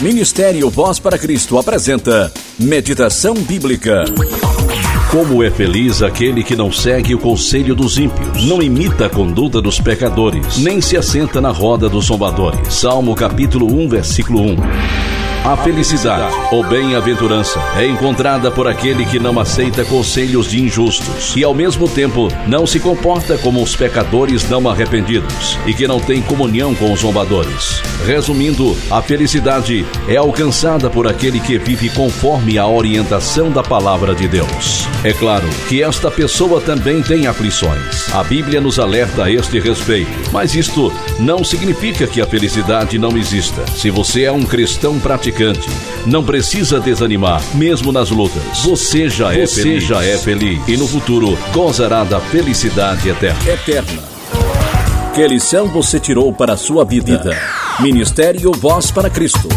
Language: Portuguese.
Ministério Voz para Cristo apresenta Meditação Bíblica. Como é feliz aquele que não segue o conselho dos ímpios, não imita a conduta dos pecadores, nem se assenta na roda dos zombadores. Salmo capítulo 1, versículo 1. A felicidade, ou bem-aventurança, é encontrada por aquele que não aceita conselhos de injustos e, ao mesmo tempo, não se comporta como os pecadores não arrependidos e que não tem comunhão com os zombadores. Resumindo, a felicidade é alcançada por aquele que vive conforme a orientação da palavra de Deus. É claro que esta pessoa também tem aflições. A Bíblia nos alerta a este respeito, mas isto não significa que a felicidade não exista. Se você é um cristão praticante, não precisa desanimar, mesmo nas lutas. Você já é Você feliz. já é feliz e no futuro gozará da felicidade eterna. Eterna. Que lição você tirou para a sua vida? Ministério Voz para Cristo.